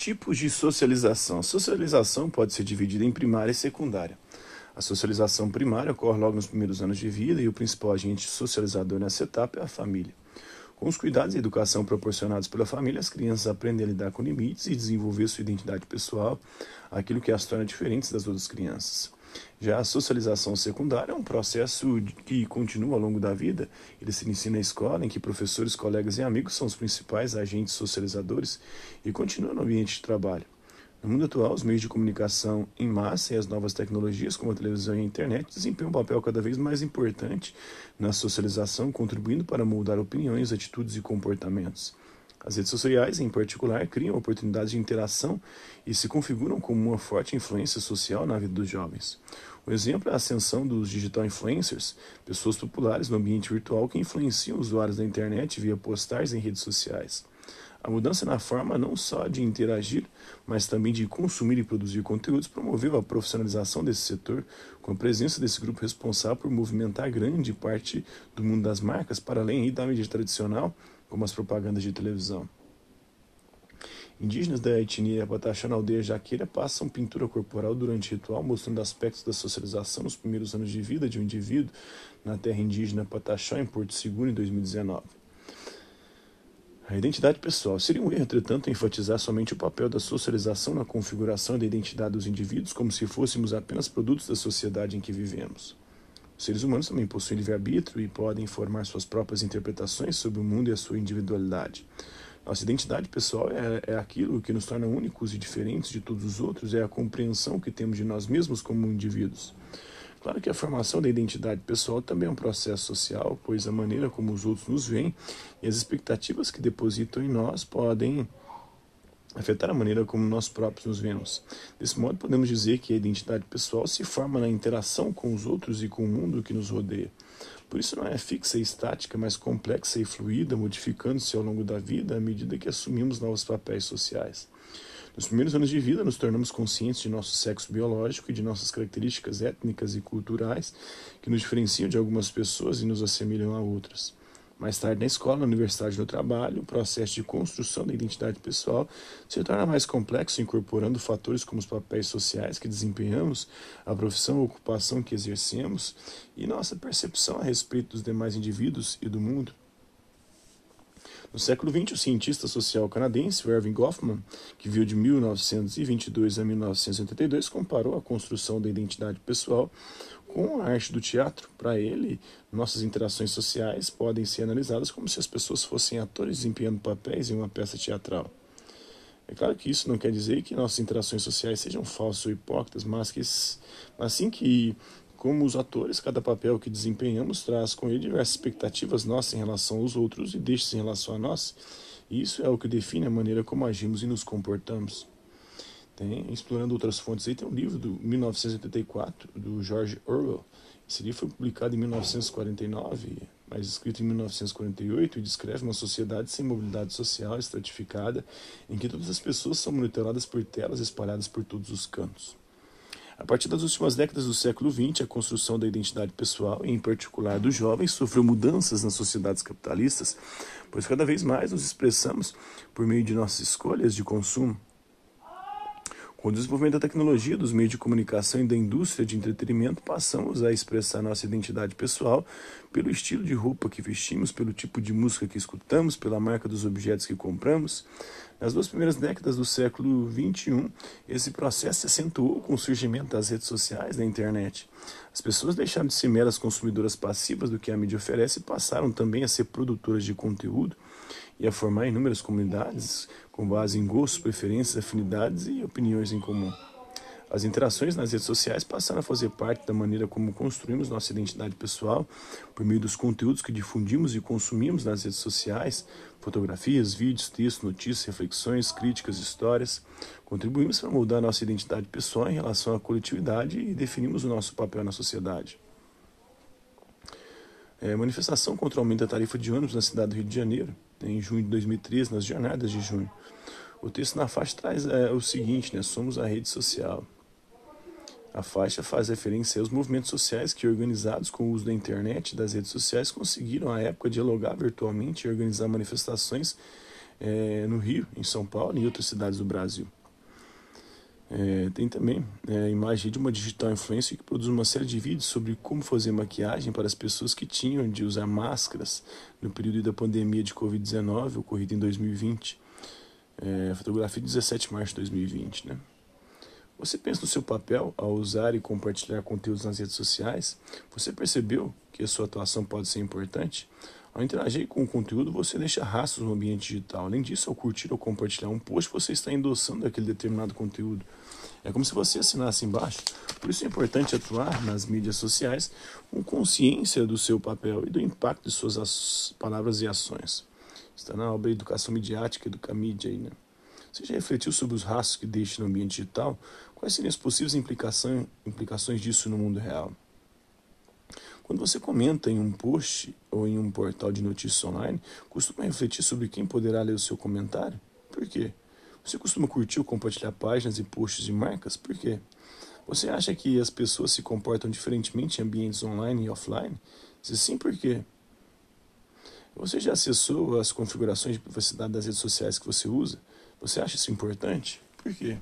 Tipos de socialização. Socialização pode ser dividida em primária e secundária. A socialização primária ocorre logo nos primeiros anos de vida e o principal agente socializador nessa etapa é a família. Com os cuidados e educação proporcionados pela família, as crianças aprendem a lidar com limites e desenvolver sua identidade pessoal, aquilo que as torna diferentes das outras crianças. Já a socialização secundária é um processo que continua ao longo da vida. Ele se inicia na escola, em que professores, colegas e amigos são os principais agentes socializadores e continua no ambiente de trabalho. No mundo atual, os meios de comunicação em massa e as novas tecnologias, como a televisão e a internet, desempenham um papel cada vez mais importante na socialização, contribuindo para moldar opiniões, atitudes e comportamentos. As redes sociais, em particular, criam oportunidades de interação e se configuram como uma forte influência social na vida dos jovens. O exemplo é a ascensão dos digital influencers, pessoas populares no ambiente virtual que influenciam usuários da internet via postagens em redes sociais. A mudança na forma não só de interagir, mas também de consumir e produzir conteúdos promoveu a profissionalização desse setor, com a presença desse grupo responsável por movimentar grande parte do mundo das marcas para além da mídia tradicional como as propagandas de televisão. Indígenas da etnia Pataxó na aldeia Jaqueira passam pintura corporal durante o ritual, mostrando aspectos da socialização nos primeiros anos de vida de um indivíduo na terra indígena Pataxó, em Porto Seguro, em 2019. A identidade pessoal. Seria um erro, entretanto, enfatizar somente o papel da socialização na configuração da identidade dos indivíduos, como se fôssemos apenas produtos da sociedade em que vivemos. Os seres humanos também possuem livre-arbítrio e podem formar suas próprias interpretações sobre o mundo e a sua individualidade. Nossa identidade pessoal é, é aquilo que nos torna únicos e diferentes de todos os outros, é a compreensão que temos de nós mesmos como indivíduos. Claro que a formação da identidade pessoal também é um processo social, pois a maneira como os outros nos veem e as expectativas que depositam em nós podem afetar a maneira como nós próprios nos vemos. Desse modo, podemos dizer que a identidade pessoal se forma na interação com os outros e com o mundo que nos rodeia. Por isso, não é fixa e estática, mas complexa e fluida, modificando-se ao longo da vida à medida que assumimos novos papéis sociais. Nos primeiros anos de vida, nos tornamos conscientes de nosso sexo biológico e de nossas características étnicas e culturais que nos diferenciam de algumas pessoas e nos assemelham a outras. Mais tarde, na escola, na universidade no trabalho, o processo de construção da identidade pessoal se torna mais complexo, incorporando fatores como os papéis sociais que desempenhamos, a profissão ou ocupação que exercemos e nossa percepção a respeito dos demais indivíduos e do mundo. No século XX, o cientista social canadense Irving Goffman, que viu de 1922 a 1982, comparou a construção da identidade pessoal com a arte do teatro. Para ele, nossas interações sociais podem ser analisadas como se as pessoas fossem atores desempenhando papéis em uma peça teatral. É claro que isso não quer dizer que nossas interações sociais sejam falsas ou hipócritas, mas que mas sim que como os atores, cada papel que desempenhamos traz com ele diversas expectativas nossas em relação aos outros e destes em relação a nós. Isso é o que define a maneira como agimos e nos comportamos. Tem, explorando outras fontes aí, tem um livro do 1984, do George Orwell. Esse livro foi publicado em 1949, mas escrito em 1948, e descreve uma sociedade sem mobilidade social estratificada, em que todas as pessoas são monitoradas por telas espalhadas por todos os cantos. A partir das últimas décadas do século XX, a construção da identidade pessoal, e em particular dos jovens, sofreu mudanças nas sociedades capitalistas, pois cada vez mais nos expressamos por meio de nossas escolhas de consumo. Com o desenvolvimento da tecnologia, dos meios de comunicação e da indústria de entretenimento, passamos a expressar nossa identidade pessoal pelo estilo de roupa que vestimos, pelo tipo de música que escutamos, pela marca dos objetos que compramos. Nas duas primeiras décadas do século XXI, esse processo se acentuou com o surgimento das redes sociais da internet. As pessoas deixaram de ser meras consumidoras passivas do que a mídia oferece e passaram também a ser produtoras de conteúdo e a formar inúmeras comunidades com base em gostos, preferências, afinidades e opiniões em comum. As interações nas redes sociais passaram a fazer parte da maneira como construímos nossa identidade pessoal por meio dos conteúdos que difundimos e consumimos nas redes sociais, fotografias, vídeos, textos, notícias, reflexões, críticas, histórias. Contribuímos para moldar nossa identidade pessoal em relação à coletividade e definimos o nosso papel na sociedade. É, manifestação contra o aumento da tarifa de ônibus na cidade do Rio de Janeiro em junho de 2013, nas jornadas de junho. O texto na faixa traz é, o seguinte, né? Somos a rede social. A faixa faz referência aos movimentos sociais que, organizados com o uso da internet e das redes sociais, conseguiram, à época, dialogar virtualmente e organizar manifestações é, no Rio, em São Paulo e em outras cidades do Brasil. É, tem também é, a imagem de uma digital influencer que produz uma série de vídeos sobre como fazer maquiagem para as pessoas que tinham de usar máscaras no período da pandemia de Covid-19 ocorrida em 2020. É, fotografia de 17 de março de 2020, né? Você pensa no seu papel ao usar e compartilhar conteúdos nas redes sociais? Você percebeu que a sua atuação pode ser importante? Ao interagir com o conteúdo, você deixa rastros no ambiente digital. Além disso, ao curtir ou compartilhar um post, você está endossando aquele determinado conteúdo. É como se você assinasse embaixo. Por isso é importante atuar nas mídias sociais com consciência do seu papel e do impacto de suas palavras e ações. Está na obra Educação Midiática, Educa Mídia aí, né? Você já refletiu sobre os rastros que deixa no ambiente digital? Quais seriam as possíveis implicações, disso no mundo real? Quando você comenta em um post ou em um portal de notícias online, costuma refletir sobre quem poderá ler o seu comentário? Por quê? Você costuma curtir ou compartilhar páginas e posts de marcas? Por quê? Você acha que as pessoas se comportam diferentemente em ambientes online e offline? Se sim, por quê? Você já acessou as configurações de privacidade das redes sociais que você usa? Você acha isso importante? Por quê?